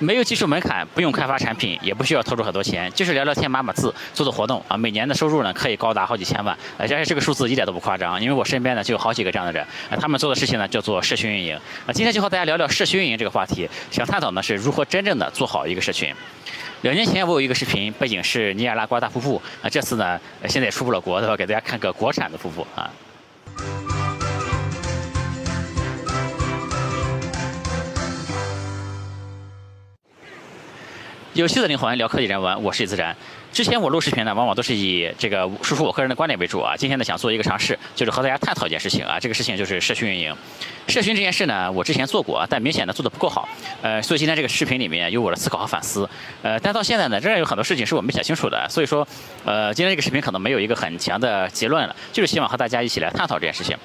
没有技术门槛，不用开发产品，也不需要投入很多钱，就是聊聊天、码码字、做做活动啊，每年的收入呢可以高达好几千万，而且这个数字一点都不夸张，因为我身边呢就有好几个这样的人，啊，他们做的事情呢叫做社群运营啊。今天就和大家聊聊社群运营这个话题，想探讨呢是如何真正的做好一个社群。两年前我有一个视频，背景是尼亚拉瓜大瀑布啊，这次呢现在也出不了国，对吧？给大家看个国产的瀑布啊。有趣的灵魂聊科技人文，我是李自然。之前我录视频呢，往往都是以这个输出我个人的观点为主啊。今天呢，想做一个尝试，就是和大家探讨一件事情啊。这个事情就是社群运营。社群这件事呢，我之前做过啊，但明显的做的不够好。呃，所以今天这个视频里面有我的思考和反思。呃，但到现在呢，仍然有很多事情是我没想清楚的。所以说，呃，今天这个视频可能没有一个很强的结论了，就是希望和大家一起来探讨这件事情。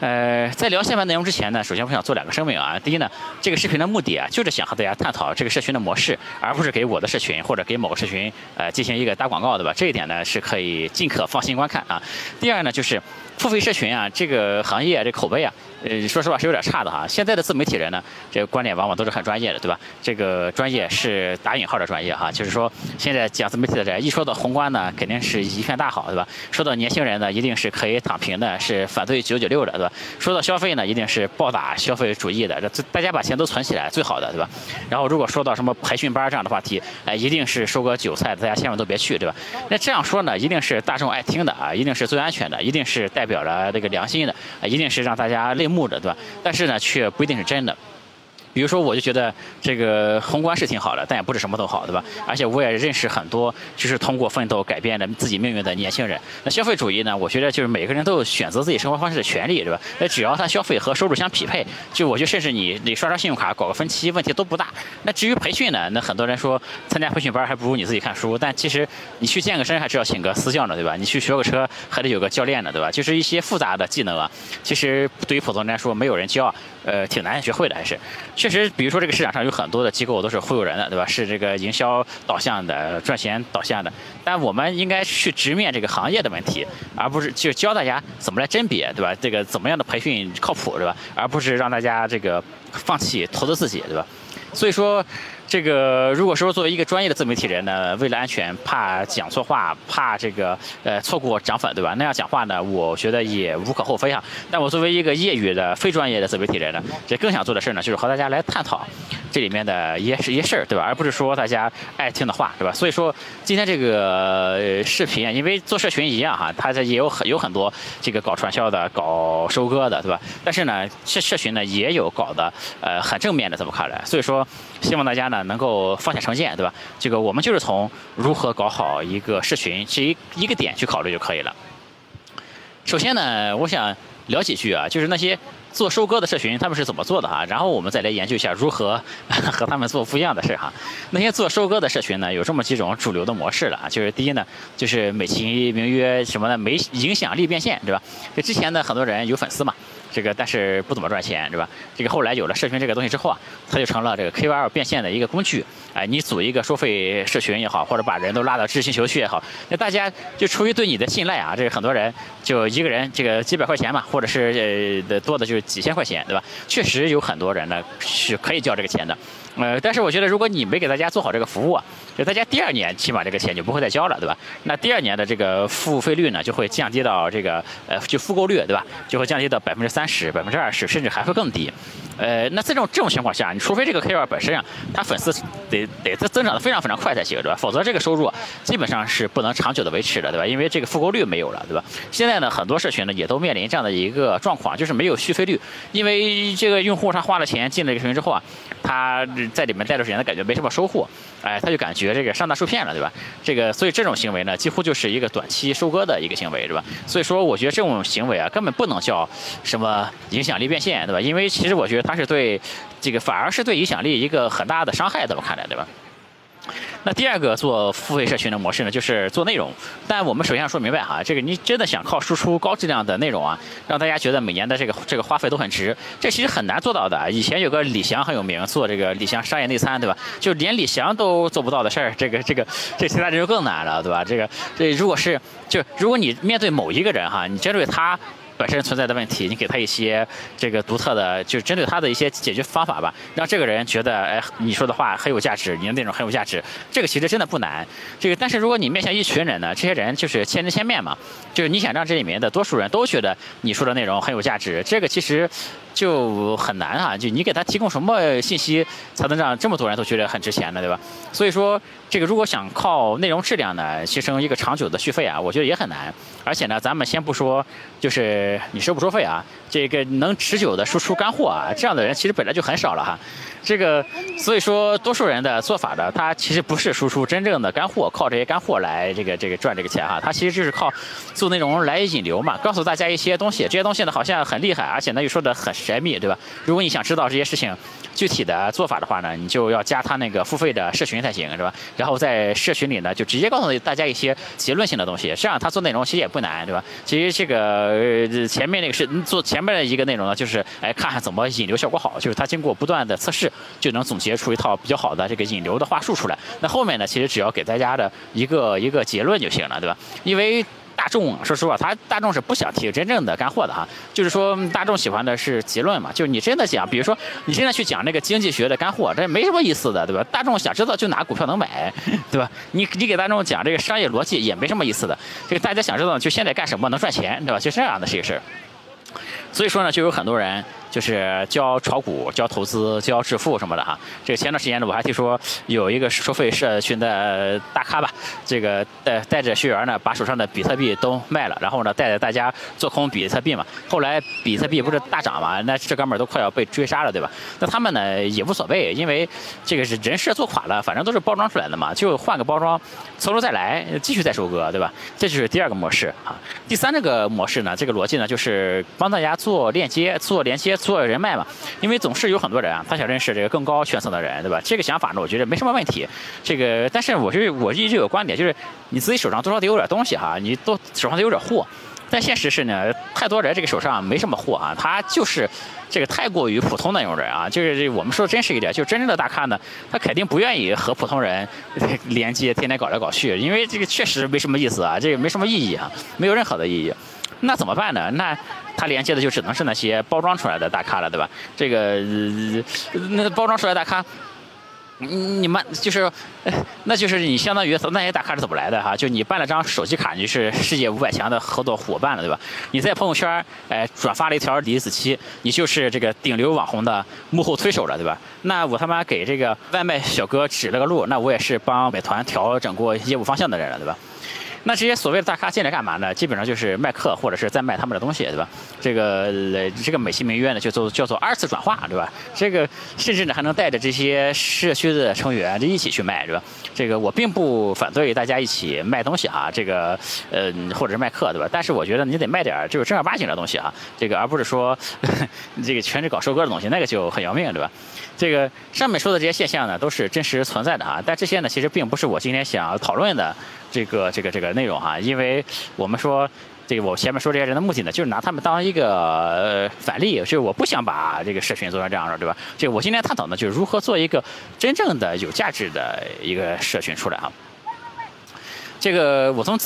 呃，在聊下面内容之前呢，首先我想做两个声明啊。第一呢，这个视频的目的啊，就是想和大家探讨这个社群的模式，而不是给我的社群或者给某个社群呃进行一个打广告，对吧？这一点呢是可以尽可放心观看啊。第二呢，就是付费社群啊，这个行业这口碑啊。呃，说实话是有点差的哈。现在的自媒体人呢，这个观点往往都是很专业的，对吧？这个专业是打引号的专业哈，就是说现在讲自媒体的人，一说到宏观呢，肯定是一片大好，对吧？说到年轻人呢，一定是可以躺平的，是反对九九六的，对吧？说到消费呢，一定是暴打消费主义的，这大家把钱都存起来最好的，对吧？然后如果说到什么培训班这样的话题，哎，一定是收割韭菜，大家千万都别去，对吧？那这样说呢，一定是大众爱听的啊，一定是最安全的，一定是代表达这个良心的，一定是让大家泪目的，对吧？但是呢，却不一定是真的。比如说，我就觉得这个宏观是挺好的，但也不是什么都好，对吧？而且我也认识很多就是通过奋斗改变了自己命运的年轻人。那消费主义呢？我觉得就是每个人都有选择自己生活方式的权利，对吧？那只要他消费和收入相匹配，就我觉得甚至你你刷刷信用卡搞个分期问题都不大。那至于培训呢？那很多人说参加培训班还不如你自己看书，但其实你去健个身还是要请个私教呢，对吧？你去学个车还得有个教练呢，对吧？就是一些复杂的技能啊，其实对于普通人来说没有人教，呃，挺难学会的，还是。确实，比如说这个市场上有很多的机构都是忽悠人的，对吧？是这个营销导向的、赚钱导向的。但我们应该去直面这个行业的问题，而不是就教大家怎么来甄别，对吧？这个怎么样的培训靠谱，对吧？而不是让大家这个放弃投资自己，对吧？所以说。这个如果说作为一个专业的自媒体人呢，为了安全，怕讲错话，怕这个呃错过涨粉，对吧？那样讲话呢，我觉得也无可厚非啊。但我作为一个业余的非专业的自媒体人呢，这更想做的事呢，就是和大家来探讨这里面的一些一些事儿，对吧？而不是说大家爱听的话，对吧？所以说今天这个视频啊，因为做社群一样哈，它这也有很有很多这个搞传销的、搞收割的，对吧？但是呢，社社群呢也有搞的呃很正面的，这么看来？所以说希望大家呢。能够放下成见，对吧？这个我们就是从如何搞好一个社群这一一个点去考虑就可以了。首先呢，我想聊几句啊，就是那些做收割的社群他们是怎么做的哈，然后我们再来研究一下如何 和他们做不一样的事哈。那些做收割的社群呢，有这么几种主流的模式了啊，就是第一呢，就是美其名曰什么呢？没影响力变现，对吧？就之前呢，很多人有粉丝嘛。这个但是不怎么赚钱，对吧？这个后来有了社群这个东西之后啊，它就成了这个 KOL 变现的一个工具。哎，你组一个收费社群也好，或者把人都拉到知识星球去也好，那大家就出于对你的信赖啊，这个很多人就一个人这个几百块钱嘛，或者是呃多的就是几千块钱，对吧？确实有很多人呢是可以交这个钱的。呃，但是我觉得如果你没给大家做好这个服务啊，就大家第二年起码这个钱就不会再交了，对吧？那第二年的这个付费率呢就会降低到这个呃就复购率，对吧？就会降低到百分之三十、百分之二十，甚至还会更低。呃，那这种这种情况下，你除非这个 KOL 本身啊，他粉丝得得增长的非常非常快才行，对吧？否则这个收入基本上是不能长久的维持的，对吧？因为这个复购率没有了，对吧？现在呢，很多社群呢也都面临这样的一个状况，就是没有续费率，因为这个用户他花了钱进了这个群之后啊，他。在里面待的时间，他感觉没什么收获，哎，他就感觉这个上当受骗了，对吧？这个，所以这种行为呢，几乎就是一个短期收割的一个行为，是吧？所以说，我觉得这种行为啊，根本不能叫什么影响力变现，对吧？因为其实我觉得他是对这个，反而是对影响力一个很大的伤害，怎么看来，对吧？那第二个做付费社群的模式呢，就是做内容。但我们首先要说明白哈，这个你真的想靠输出高质量的内容啊，让大家觉得每年的这个这个花费都很值，这其实很难做到的。以前有个李翔很有名，做这个李翔商业内参，对吧？就连李翔都做不到的事儿，这个这个这其他人就更难了，对吧？这个这如果是就如果你面对某一个人哈，你针对他。本身存在的问题，你给他一些这个独特的，就是针对他的一些解决方法吧，让这个人觉得，哎，你说的话很有价值，你的内容很有价值。这个其实真的不难。这个，但是如果你面向一群人呢，这些人就是千人千面嘛，就是你想让这里面的多数人都觉得你说的内容很有价值，这个其实。就很难啊！就你给他提供什么信息，才能让这么多人都觉得很值钱呢？对吧？所以说，这个如果想靠内容质量呢，牺牲一个长久的续费啊，我觉得也很难。而且呢，咱们先不说，就是你收不收费啊，这个能持久的输出干货啊，这样的人其实本来就很少了哈。这个，所以说，多数人的做法呢，他其实不是输出真正的干货，靠这些干货来这个这个赚这个钱哈，他其实就是靠做内容来引流嘛，告诉大家一些东西，这些东西呢好像很厉害，而且呢又说的很神秘，对吧？如果你想知道这些事情具体的做法的话呢，你就要加他那个付费的社群才行，是吧？然后在社群里呢，就直接告诉大家一些结论性的东西，这样他做内容其实也不难，对吧？其实这个前面那个是做前面的一个内容呢，就是哎看看怎么引流效果好，就是它经过不断的测试。就能总结出一套比较好的这个引流的话术出来。那后面呢，其实只要给大家的一个一个结论就行了，对吧？因为大众说实话，他大众是不想听真正的干货的哈。就是说，大众喜欢的是结论嘛。就是你真的讲，比如说你真的去讲那个经济学的干货，这没什么意思的，对吧？大众想知道就哪股票能买，对吧？你你给大众讲这个商业逻辑也没什么意思的。这个大家想知道就现在干什么能赚钱，对吧？就这样的是一个事儿。所以说呢，就有很多人。就是教炒股、教投资、教致富什么的哈。这个前段时间呢，我还听说有一个收费社群的大咖吧，这个带带着学员呢，把手上的比特币都卖了，然后呢，带着大家做空比特币嘛。后来比特币不是大涨嘛，那这哥们儿都快要被追杀了，对吧？那他们呢也无所谓，因为这个是人设做垮了，反正都是包装出来的嘛，就换个包装，从头再来，继续再收割，对吧？这就是第二个模式啊。第三这个模式呢，这个逻辑呢，就是帮大家做链接、做连接。做人脉嘛，因为总是有很多人啊，他想认识这个更高圈层的人，对吧？这个想法呢，我觉得没什么问题。这个，但是我是我一直有观点，就是你自己手上多少得有点东西哈，你都手上得有点货。但现实是呢，太多人这个手上没什么货啊，他就是这个太过于普通的那种人啊。就是我们说真实一点，就真正的大咖呢，他肯定不愿意和普通人连接，天天搞来搞去，因为这个确实没什么意思啊，这个没什么意义啊，没有任何的意义。那怎么办呢？那他连接的就只能是那些包装出来的大咖了，对吧？这个那包装出来大咖，你们就是，那就是你相当于那些大咖是怎么来的哈？就你办了张手机卡，你是 世界五百强的合作伙伴了，对吧？你在朋友圈哎转发了一条李子柒，你就是这个顶流网红的幕后推手了，对吧？那我他妈给这个外卖小哥指了个路，那我也是帮美团调整过业务方向的人了，对吧？那这些所谓的大咖进来干嘛呢？基本上就是卖课或者是在卖他们的东西，对吧？这个这个美其名曰呢，就做叫做二次转化，对吧？这个甚至呢还能带着这些社区的成员就一起去卖，对吧？这个我并不反对大家一起卖东西哈，这个呃或者是卖课，对吧？但是我觉得你得卖点就是正儿八经的东西啊，这个而不是说 这个全是搞收割的东西，那个就很要命，对吧？这个上面说的这些现象呢，都是真实存在的啊，但这些呢其实并不是我今天想讨论的。这个这个这个内容哈，因为我们说这个我前面说这些人的目的呢，就是拿他们当一个呃反例，就是我不想把这个社群做成这样的，对吧？这个我今天探讨呢，就是如何做一个真正的有价值的一个社群出来哈。这个我从。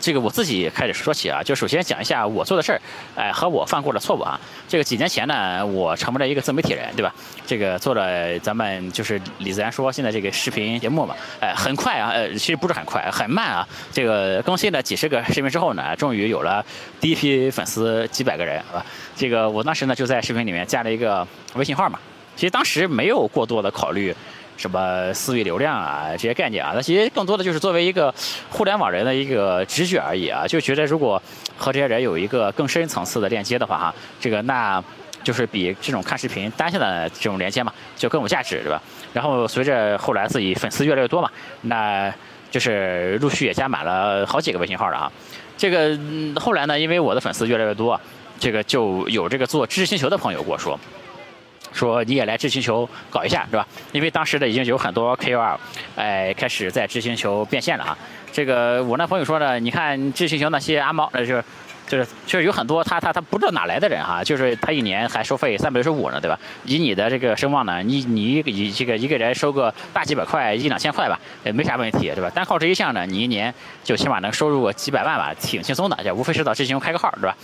这个我自己开始说起啊，就首先讲一下我做的事儿，哎，和我犯过的错误啊。这个几年前呢，我成为了一个自媒体人，对吧？这个做了咱们就是李自然说现在这个视频节目嘛，哎，很快啊，呃，其实不是很快，很慢啊。这个更新了几十个视频之后呢，终于有了第一批粉丝几百个人，啊。这个我当时呢就在视频里面加了一个微信号嘛，其实当时没有过多的考虑。什么私域流量啊，这些概念啊，那其实更多的就是作为一个互联网人的一个直觉而已啊，就觉得如果和这些人有一个更深层次的链接的话哈，这个那就是比这种看视频单向的这种连接嘛，就更有价值，对吧？然后随着后来自己粉丝越来越多嘛，那就是陆续也加满了好几个微信号了啊。这个后来呢，因为我的粉丝越来越多，这个就有这个做知识星球的朋友跟我说。说你也来知星球搞一下，是吧？因为当时的已经有很多 KOL，哎，开始在知星球变现了啊。这个我那朋友说呢，你看知星球那些阿猫，呃，就是就是就是有很多他他他不知道哪来的人哈，就是他一年还收费三百六十五呢，对吧？以你的这个声望呢，你你一这个一个人收个大几百块一两千块吧，也没啥问题，对吧？单靠这一项呢，你一年就起码能收入个几百万吧，挺轻松的，就无非是到知行开个号，对吧？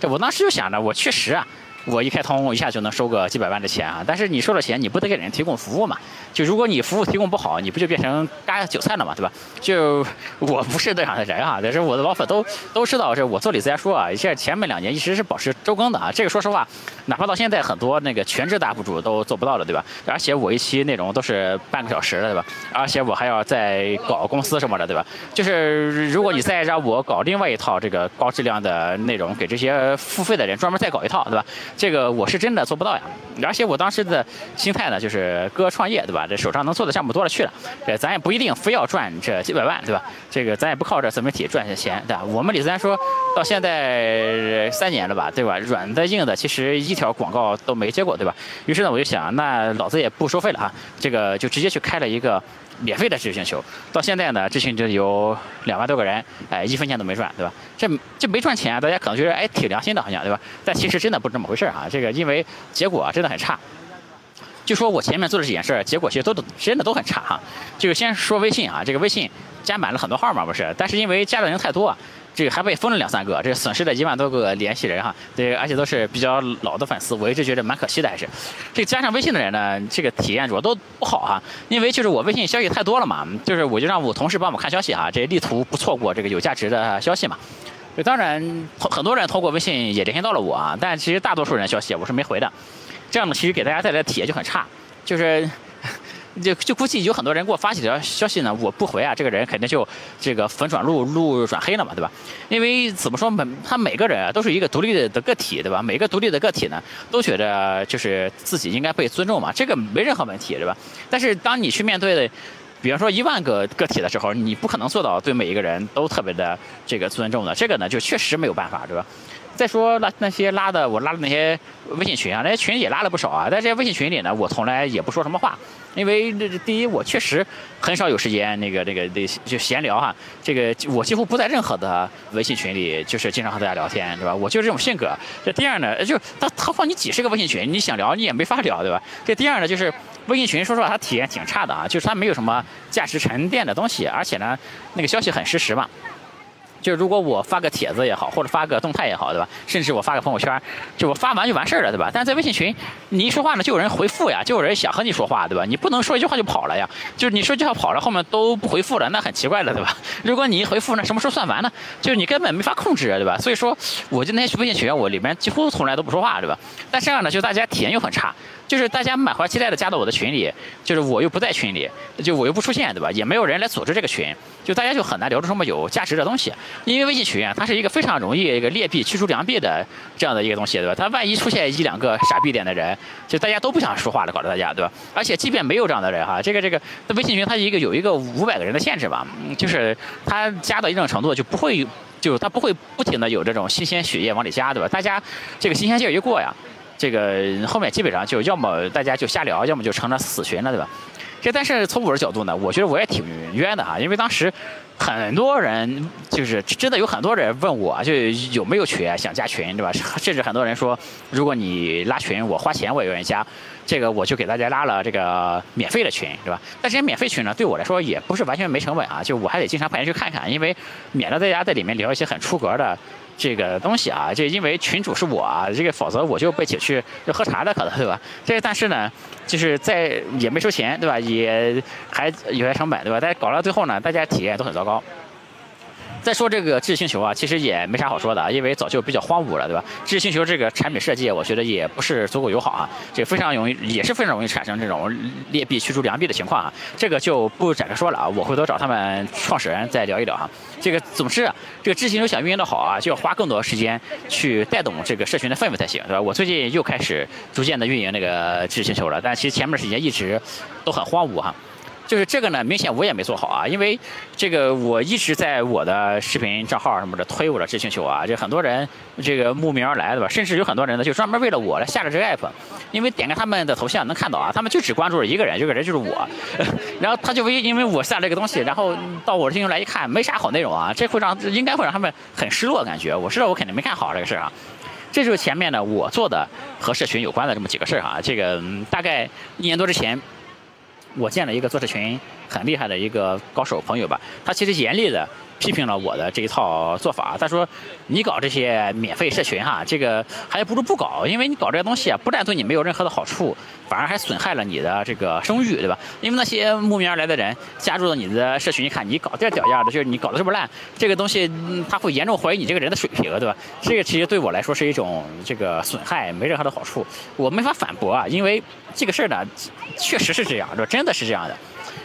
这我当时就想着，我确实啊。我一开通，我一下就能收个几百万的钱啊！但是你收了钱，你不得给人提供服务嘛？就如果你服务提供不好，你不就变成割韭菜了嘛？对吧？就我不是那样的人啊，但是我的老粉都都知道，这我做李子家说啊，这前面两年一直是保持周更的啊。这个说实话，哪怕到现在很多那个全职大 UP 主都做不到了，对吧？而且我一期内容都是半个小时的，对吧？而且我还要再搞公司什么的，对吧？就是如果你再让我搞另外一套这个高质量的内容，给这些付费的人专门再搞一套，对吧？这个我是真的做不到呀，而且我当时的心态呢，就是哥创业，对吧？这手上能做的项目多了去了，这咱也不一定非要赚这几百万，对吧？这个咱也不靠这自媒体赚些钱，对吧？我们李自然说到现在三年了吧，对吧？软的硬的，其实一一条广告都没接过，对吧？于是呢，我就想，那老子也不收费了啊，这个就直接去开了一个。免费的知识星球，到现在呢，知识星球有两万多个人，哎，一分钱都没赚，对吧？这这没赚钱啊，大家可能觉得哎挺良心的，好像对吧？但其实真的不是这么回事啊。这个因为结果真的很差。就说我前面做的这件事，结果其实都真的都很差哈。这个先说微信啊，这个微信加满了很多号嘛，不是？但是因为加的人太多。这个还被封了两三个，这损失了一万多个联系人哈，对，而且都是比较老的粉丝，我一直觉得蛮可惜的，还是。这加上微信的人呢，这个体验主要都不好哈，因为就是我微信消息太多了嘛，就是我就让我同事帮我看消息哈，这力图不错过这个有价值的消息嘛。就当然很多人通过微信也联系到了我啊，但其实大多数人消息我是没回的，这样呢其实给大家带来的体验就很差，就是。就就估计有很多人给我发几条消息呢，我不回啊，这个人肯定就这个粉转路路转黑了嘛，对吧？因为怎么说，每他每个人都是一个独立的个体，对吧？每个独立的个体呢，都觉得就是自己应该被尊重嘛，这个没任何问题，对吧？但是当你去面对的，比方说一万个个体的时候，你不可能做到对每一个人都特别的这个尊重的，这个呢就确实没有办法，对吧？再说那那些拉的我拉的那些微信群啊，那些群也拉了不少啊，在这些微信群里呢，我从来也不说什么话。因为这第一，我确实很少有时间那个那个那就闲聊哈。这个我几乎不在任何的微信群里，就是经常和大家聊天，对吧？我就是这种性格。这第二呢，就他何况你几十个微信群，你想聊你也没法聊，对吧？这第二呢，就是微信群说实话它体验挺差的啊，就是它没有什么价值沉淀的东西，而且呢，那个消息很实时嘛。就如果我发个帖子也好，或者发个动态也好，对吧？甚至我发个朋友圈，就我发完就完事儿了，对吧？但是在微信群，你一说话呢，就有人回复呀，就有人想和你说话，对吧？你不能说一句话就跑了呀，就是你说句话跑了，后面都不回复了，那很奇怪了，对吧？如果你一回复，那什么时候算完呢？就是你根本没法控制，对吧？所以说，我就那些微信群，我里面几乎从来都不说话，对吧？但这样呢，就大家体验又很差。就是大家满怀期待的加到我的群里，就是我又不在群里，就我又不出现，对吧？也没有人来组织这个群，就大家就很难聊出什么有价值的东西。因为微信群啊，它是一个非常容易一个劣币驱逐良币的这样的一个东西，对吧？它万一出现一两个傻逼点的人，就大家都不想说话了，搞得大家，对吧？而且即便没有这样的人哈，这个这个微信群它一个有一个五百个人的限制吧，就是它加到一定程度就不会，就它不会不停的有这种新鲜血液往里加，对吧？大家这个新鲜劲儿一过呀。这个后面基本上就要么大家就瞎聊，要么就成了死群了，对吧？这但是从我的角度呢，我觉得我也挺冤的哈，因为当时很多人就是真的有很多人问我，就有没有群想加群，对吧？甚至很多人说，如果你拉群，我花钱我也愿意加。这个我就给大家拉了这个免费的群，对吧？但这些免费群呢，对我来说也不是完全没成本啊，就我还得经常派人去看看，因为免得大家在里面聊一些很出格的。这个东西啊，这因为群主是我啊，这个否则我就被请去要喝茶的可能，对吧？这但是呢，就是在也没收钱，对吧？也还有些成本，对吧？但是搞到最后呢，大家体验都很糟糕。再说这个知识星球啊，其实也没啥好说的啊，因为早就比较荒芜了，对吧？知识星球这个产品设计，我觉得也不是足够友好啊，这非常容易，也是非常容易产生这种劣币驱逐良币的情况啊。这个就不展开说了啊，我回头找他们创始人再聊一聊哈。这个总之，这个知识星球想运营的好啊，就要花更多时间去带动这个社群的氛围才行，对吧？我最近又开始逐渐的运营那个知识星球了，但其实前面时间一直都很荒芜哈。就是这个呢，明显我也没做好啊，因为这个我一直在我的视频账号什么的推我的知星球啊，就很多人这个慕名而来的吧，甚至有很多人呢就专门为了我来下了这个 app，因为点开他们的头像能看到啊，他们就只关注了一个人，这个人就是我，然后他就为因为我下了这个东西，然后到我的星球来一看，没啥好内容啊，这会让应该会让他们很失落感觉，我知道我肯定没干好这个事啊，这就是前面呢我做的和社群有关的这么几个事儿啊，这个大概一年多之前。我见了一个做社群很厉害的一个高手朋友吧，他其实严厉的批评了我的这一套做法。他说：“你搞这些免费社群哈，这个还不如不搞，因为你搞这些东西啊，不但对你没有任何的好处，反而还损害了你的这个声誉，对吧？因为那些慕名而来的人加入了你的社群，一看你搞这屌样的，就是你搞得这么烂，这个东西他会严重怀疑你这个人的水平，对吧？这个其实对我来说是一种这个损害，没任何的好处，我没法反驳啊，因为这个事儿呢，确实是这样，对吧？真。真的是这样的，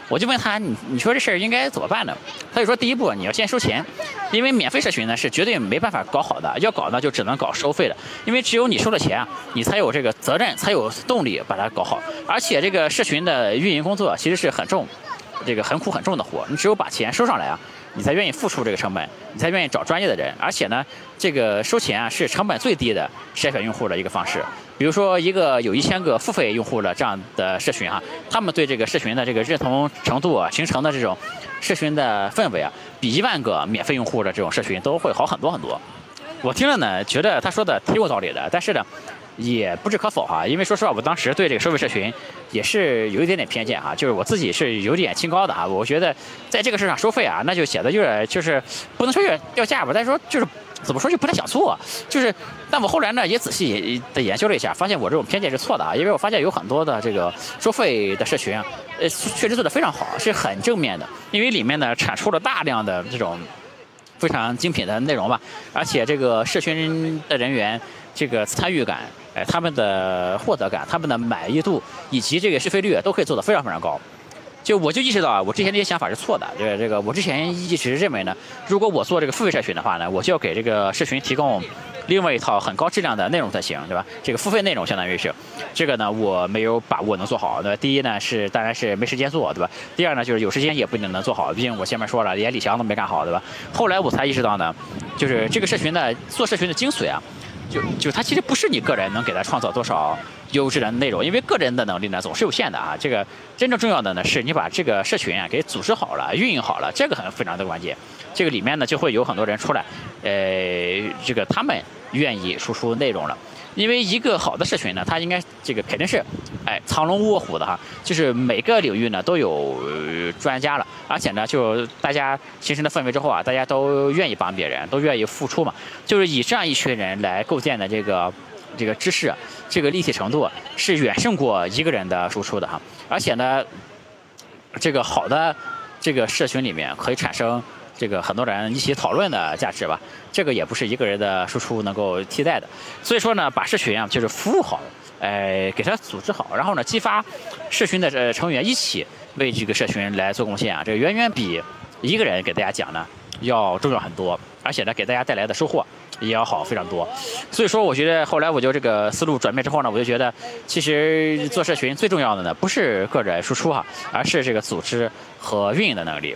我就问他，你你说这事儿应该怎么办呢？他就说，第一步你要先收钱，因为免费社群呢是绝对没办法搞好的，要搞呢就只能搞收费的，因为只有你收了钱啊，你才有这个责任，才有动力把它搞好。而且这个社群的运营工作其实是很重，这个很苦很重的活，你只有把钱收上来啊。你才愿意付出这个成本，你才愿意找专业的人，而且呢，这个收钱啊是成本最低的筛选用户的一个方式。比如说一个有一千个付费用户的这样的社群哈，他们对这个社群的这个认同程度啊，形成的这种社群的氛围啊，比一万个免费用户的这种社群都会好很多很多。我听了呢，觉得他说的挺有道理的，但是呢。也不置可否哈，因为说实话，我当时对这个收费社群也是有一点点偏见哈，就是我自己是有点清高的哈，我觉得在这个事上收费啊，那就显得有点就是不能说有点掉价吧，但是说就是怎么说就不太想做，就是，但我后来呢也仔细的研究了一下，发现我这种偏见是错的啊，因为我发现有很多的这个收费的社群，呃，确实做的非常好，是很正面的，因为里面呢产出了大量的这种非常精品的内容吧，而且这个社群的人员这个参与感。他们的获得感、他们的满意度以及这个续费率都可以做得非常非常高。就我就意识到啊，我之前那些想法是错的。这这个，我之前一直认为呢，如果我做这个付费社群的话呢，我就要给这个社群提供另外一套很高质量的内容才行，对吧？这个付费内容相当于是这个呢，我没有把握能做好。那？第一呢是当然是没时间做，对吧？第二呢就是有时间也不一定能做好，毕竟我前面说了，连李翔都没干好，对吧？后来我才意识到呢，就是这个社群的做社群的精髓啊。就就他其实不是你个人能给他创造多少优质的内容，因为个人的能力呢总是有限的啊。这个真正重要的呢是你把这个社群啊给组织好了、运营好了，这个很非常的关键。这个里面呢就会有很多人出来，呃，这个他们愿意输出内容了。因为一个好的社群呢，它应该这个肯定是，哎，藏龙卧虎的哈，就是每个领域呢都有专家了，而且呢，就大家形成的氛围之后啊，大家都愿意帮别人，都愿意付出嘛，就是以这样一群人来构建的这个这个知识，这个立体程度是远胜过一个人的输出的哈，而且呢，这个好的这个社群里面可以产生。这个很多人一起讨论的价值吧，这个也不是一个人的输出能够替代的。所以说呢，把社群啊，就是服务好，哎，给它组织好，然后呢，激发社群的成员一起为这个社群来做贡献啊，这远远比一个人给大家讲呢要重要很多，而且呢，给大家带来的收获也要好非常多。所以说，我觉得后来我就这个思路转变之后呢，我就觉得其实做社群最重要的呢，不是个人输出哈，而是这个组织和运营的能力。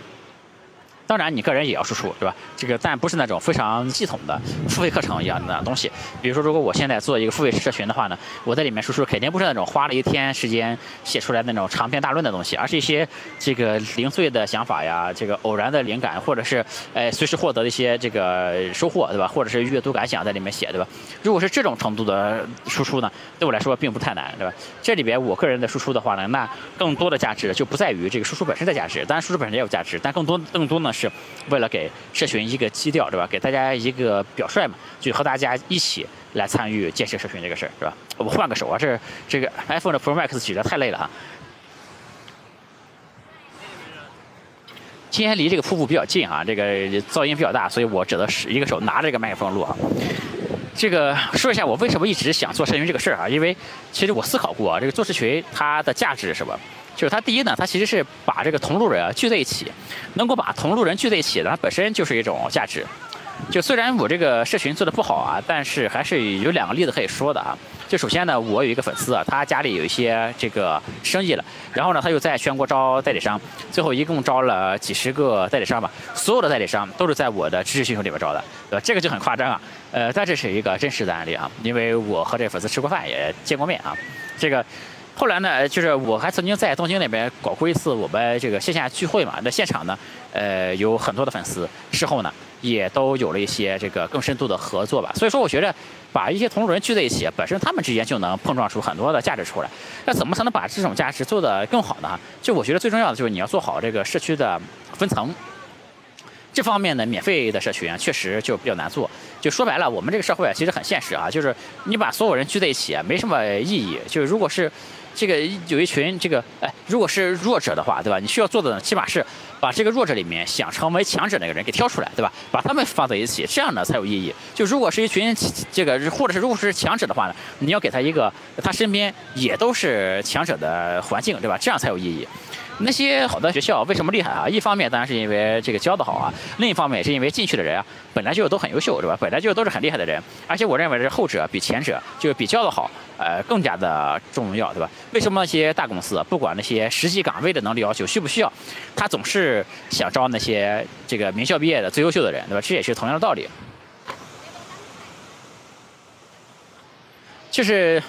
当然，你个人也要输出，对吧？这个但不是那种非常系统的付费课程一样的东西。比如说，如果我现在做一个付费社群的话呢，我在里面输出肯定不是那种花了一天时间写出来那种长篇大论的东西，而是一些这个零碎的想法呀，这个偶然的灵感，或者是哎随时获得的一些这个收获，对吧？或者是阅读感想在里面写，对吧？如果是这种程度的输出呢，对我来说并不太难，对吧？这里边我个人的输出的话呢，那更多的价值就不在于这个输出本身的价值，当然输出本身也有价值，但更多更多呢。是为了给社群一个基调，对吧？给大家一个表率嘛，就和大家一起来参与建设社群这个事儿，是吧？我换个手啊，这这个 iPhone 的 Pro Max 举得太累了哈。今天离这个瀑布比较近啊，这个噪音比较大，所以我只能使一个手拿着这个麦克风录啊。这个说一下我为什么一直想做社群这个事儿啊？因为其实我思考过啊，这个做社群它的价值是什么？就是它第一呢，它其实是把这个同路人啊聚在一起，能够把同路人聚在一起，它本身就是一种价值。就虽然我这个社群做的不好啊，但是还是有两个例子可以说的啊。就首先呢，我有一个粉丝啊，他家里有一些这个生意了，然后呢，他又在全国招代理商，最后一共招了几十个代理商吧，所有的代理商都是在我的知识星球里边招的，对吧？这个就很夸张啊。呃，但这是一个真实的案例啊，因为我和这个粉丝吃过饭，也见过面啊。这个后来呢，就是我还曾经在东京那边搞过一次我们这个线下聚会嘛，那现场呢，呃，有很多的粉丝，事后呢。也都有了一些这个更深度的合作吧，所以说我觉得把一些同路人聚在一起，本身他们之间就能碰撞出很多的价值出来。那怎么才能把这种价值做得更好呢？就我觉得最重要的就是你要做好这个社区的分层。这方面呢，免费的社群，确实就比较难做。就说白了，我们这个社会啊，其实很现实啊，就是你把所有人聚在一起，没什么意义。就是如果是这个有一群这个哎，如果是弱者的话，对吧？你需要做的呢，起码是把这个弱者里面想成为强者那个人给挑出来，对吧？把他们放在一起，这样呢才有意义。就如果是一群这个，或者是如果是强者的话呢，你要给他一个他身边也都是强者的环境，对吧？这样才有意义。那些好的学校为什么厉害啊？一方面当然是因为这个教的好啊，另一方面也是因为进去的人啊本来就都很优秀，对吧？本来就都是很厉害的人，而且我认为是后者比前者就是比教的好，呃，更加的重要，对吧？为什么那些大公司不管那些实际岗位的能力要求需不需要，他总是想招那些这个名校毕业的最优秀的人，对吧？这也是同样的道理，就是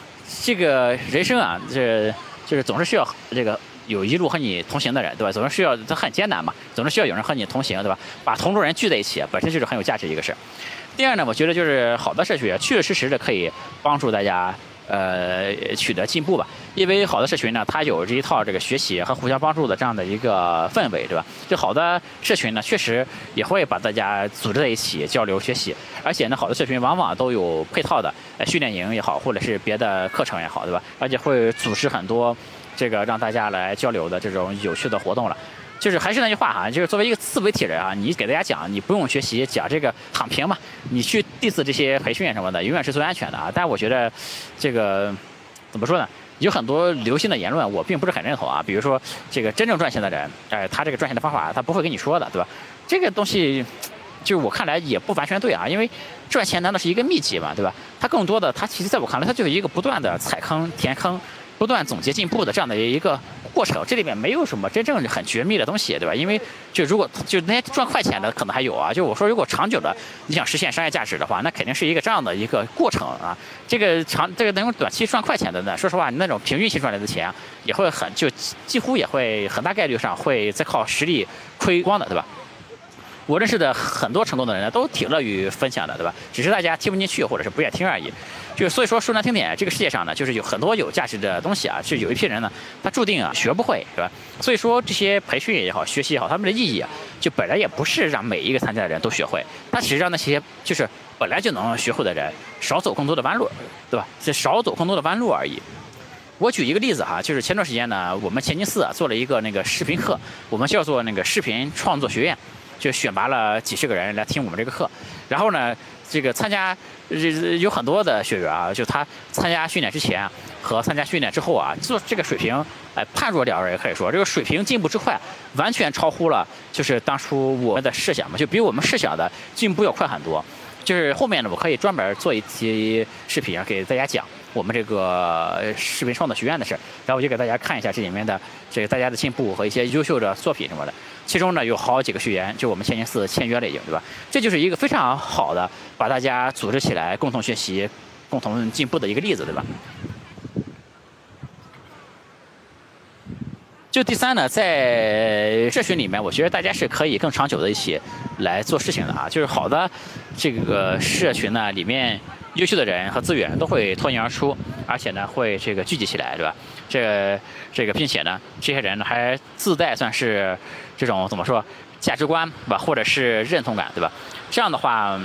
这个人生啊，这就是总是需要这个。有一路和你同行的人，对吧？总是需要，它很艰难嘛，总是需要有人和你同行，对吧？把同路人聚在一起，本身就是很有价值一个事儿。第二呢，我觉得就是好的社区，确确实实的可以帮助大家。呃，取得进步吧，因为好的社群呢，它有这一套这个学习和互相帮助的这样的一个氛围，对吧？就好的社群呢，确实也会把大家组织在一起交流学习，而且呢，好的社群往往都有配套的训练营也好，或者是别的课程也好，对吧？而且会组织很多这个让大家来交流的这种有趣的活动了。就是还是那句话哈，就是作为一个自媒体人啊，你给大家讲，你不用学习讲这个躺平嘛，你去 diss 这些培训什么的，永远是最安全的啊。但我觉得，这个怎么说呢？有很多流行的言论，我并不是很认同啊。比如说，这个真正赚钱的人，哎，他这个赚钱的方法，他不会跟你说的，对吧？这个东西，就是我看来也不完全对啊。因为赚钱难道是一个秘籍嘛，对吧？它更多的，它其实在我看来，它就是一个不断的踩坑填坑。不断总结进步的这样的一个过程，这里面没有什么真正很绝密的东西，对吧？因为就如果就那些赚快钱的可能还有啊，就我说如果长久的你想实现商业价值的话，那肯定是一个这样的一个过程啊。这个长这个那种短期赚快钱的呢，说实话，那种平均期赚来的钱也会很就几乎也会很大概率上会再靠实力亏光的，对吧？我认识的很多成功的人呢，都挺乐于分享的，对吧？只是大家听不进去，或者是不愿听而已。就所以说说难听点，这个世界上呢，就是有很多有价值的东西啊，就有一批人呢，他注定啊学不会，是吧？所以说这些培训也好，学习也好，他们的意义啊，就本来也不是让每一个参加的人都学会，他只是让那些就是本来就能学会的人少走更多的弯路，对吧？是少走更多的弯路而已。我举一个例子哈，就是前段时间呢，我们前进寺啊做了一个那个视频课，我们叫做那个视频创作学院。就选拔了几十个人来听我们这个课，然后呢，这个参加有很多的学员啊，就他参加训练之前和参加训练之后啊，做这个水平，哎，判若两人也，可以说这个水平进步之快，完全超乎了就是当初我们的设想嘛，就比我们设想的进步要快很多。就是后面呢，我可以专门做一期视频啊，给大家讲我们这个视频创作学院的事，然后我就给大家看一下这里面的这个大家的进步和一些优秀的作品什么的。其中呢，有好几个学员就我们千年寺签约了已经，对吧？这就是一个非常好的把大家组织起来共同学习、共同进步的一个例子，对吧？就第三呢，在社群里面，我觉得大家是可以更长久的一起来做事情的啊。就是好的这个社群呢，里面优秀的人和资源都会脱颖而出，而且呢会这个聚集起来，对吧？这这个并且呢，这些人呢还自带算是这种怎么说价值观吧，或者是认同感，对吧？这样的话。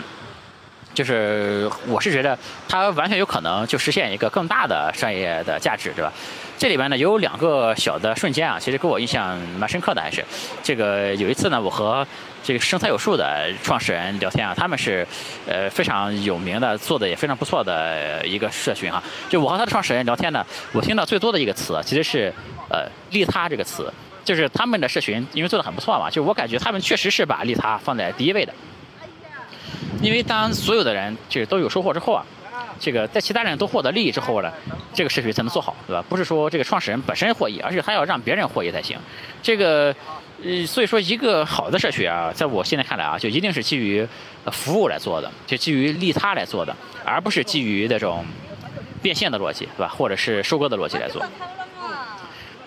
就是我是觉得它完全有可能就实现一个更大的商业的价值，对吧？这里边呢有两个小的瞬间啊，其实给我印象蛮深刻的，还是这个有一次呢，我和这个生财有术的创始人聊天啊，他们是呃非常有名的，做的也非常不错的一个社群哈。就我和他的创始人聊天呢，我听到最多的一个词其实是呃利他这个词，就是他们的社群因为做的很不错嘛，就我感觉他们确实是把利他放在第一位的。因为当所有的人就是都有收获之后啊，这个在其他人都获得利益之后呢，这个社群才能做好，对吧？不是说这个创始人本身获益，而且还要让别人获益才行。这个，呃，所以说一个好的社区啊，在我现在看来啊，就一定是基于服务来做的，就基于利他来做的，而不是基于那种变现的逻辑，对吧？或者是收割的逻辑来做。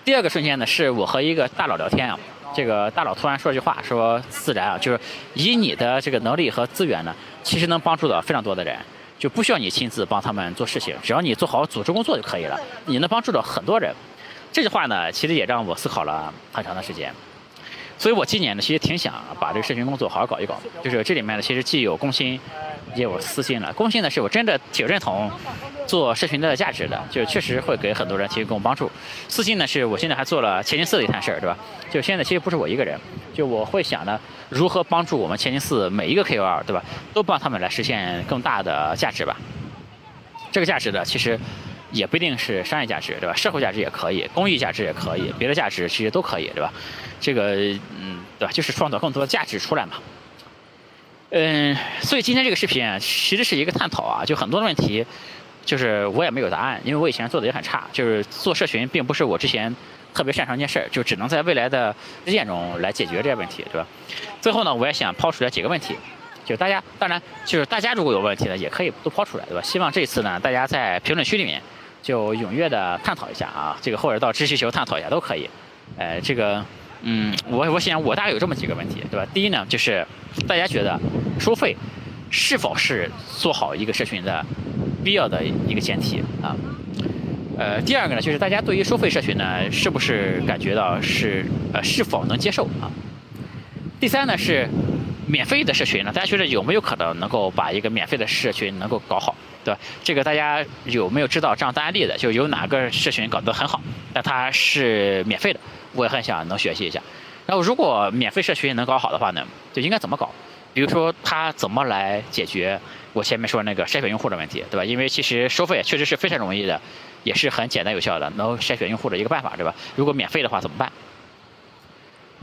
第二个瞬间呢，是我和一个大佬聊天啊。这个大佬突然说句话，说自然啊，就是以你的这个能力和资源呢，其实能帮助到非常多的人，就不需要你亲自帮他们做事情，只要你做好组织工作就可以了，你能帮助到很多人。这句话呢，其实也让我思考了很长的时间。所以我今年呢，其实挺想把这个社群工作好好搞一搞，就是这里面呢，其实既有公心，也有私心了。公心呢，是我真的挺认同。做社群的价值的，就确实会给很多人提供帮助。私信呢，是我现在还做了前进四的一摊事儿，对吧？就现在其实不是我一个人，就我会想呢，如何帮助我们前进四每一个 KOL，对吧？都帮他们来实现更大的价值吧。这个价值呢，其实也不一定是商业价值，对吧？社会价值也可以，公益价值也可以，别的价值其实都可以，对吧？这个，嗯，对吧？就是创造更多的价值出来嘛。嗯，所以今天这个视频，其实是一个探讨啊，就很多的问题。就是我也没有答案，因为我以前做的也很差。就是做社群并不是我之前特别擅长一件事儿，就只能在未来的实践中来解决这些问题，对吧？最后呢，我也想抛出来几个问题，就大家当然就是大家如果有问题呢，也可以都抛出来，对吧？希望这次呢，大家在评论区里面就踊跃的探讨一下啊，这个或者到知识球探讨一下都可以。呃，这个嗯，我我想我大概有这么几个问题，对吧？第一呢，就是大家觉得收费是否是做好一个社群的？必要的一个前提啊，呃，第二个呢，就是大家对于收费社群呢，是不是感觉到是呃是否能接受啊？第三呢是免费的社群呢，大家觉得有没有可能能够把一个免费的社群能够搞好，对吧？这个大家有没有知道这样的案例的？就有哪个社群搞得很好，但它是免费的，我也很想能学习一下。然后如果免费社群能搞好的话呢，就应该怎么搞？比如说它怎么来解决？我前面说那个筛选用户的问题，对吧？因为其实收费确实是非常容易的，也是很简单有效的，能筛选用户的一个办法，对吧？如果免费的话怎么办？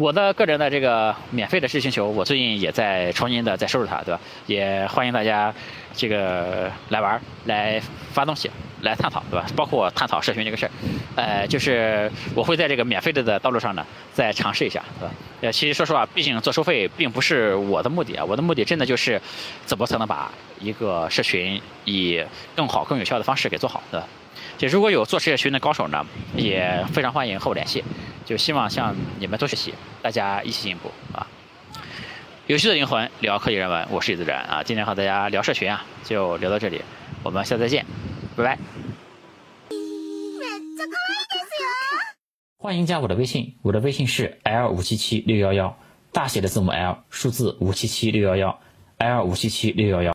我的个人的这个免费的知星球，我最近也在重新的在收拾它，对吧？也欢迎大家这个来玩来发东西。来探讨，对吧？包括探讨社群这个事儿，呃，就是我会在这个免费的的道路上呢，再尝试一下，对吧？呃，其实说实话，毕竟做收费并不是我的目的啊，我的目的真的就是怎么才能把一个社群以更好、更有效的方式给做好，对吧？就如果有做社群的高手呢，也非常欢迎和我联系，就希望向你们多学习，大家一起进步啊！有趣的灵魂聊科技人文，我是李自然啊，今天和大家聊社群啊，就聊到这里，我们下次再见。拜拜。欢迎加我的微信，我的微信是 l 五七七六幺幺，大写的字母 L，数字五七七六幺幺，L 五七七六幺幺。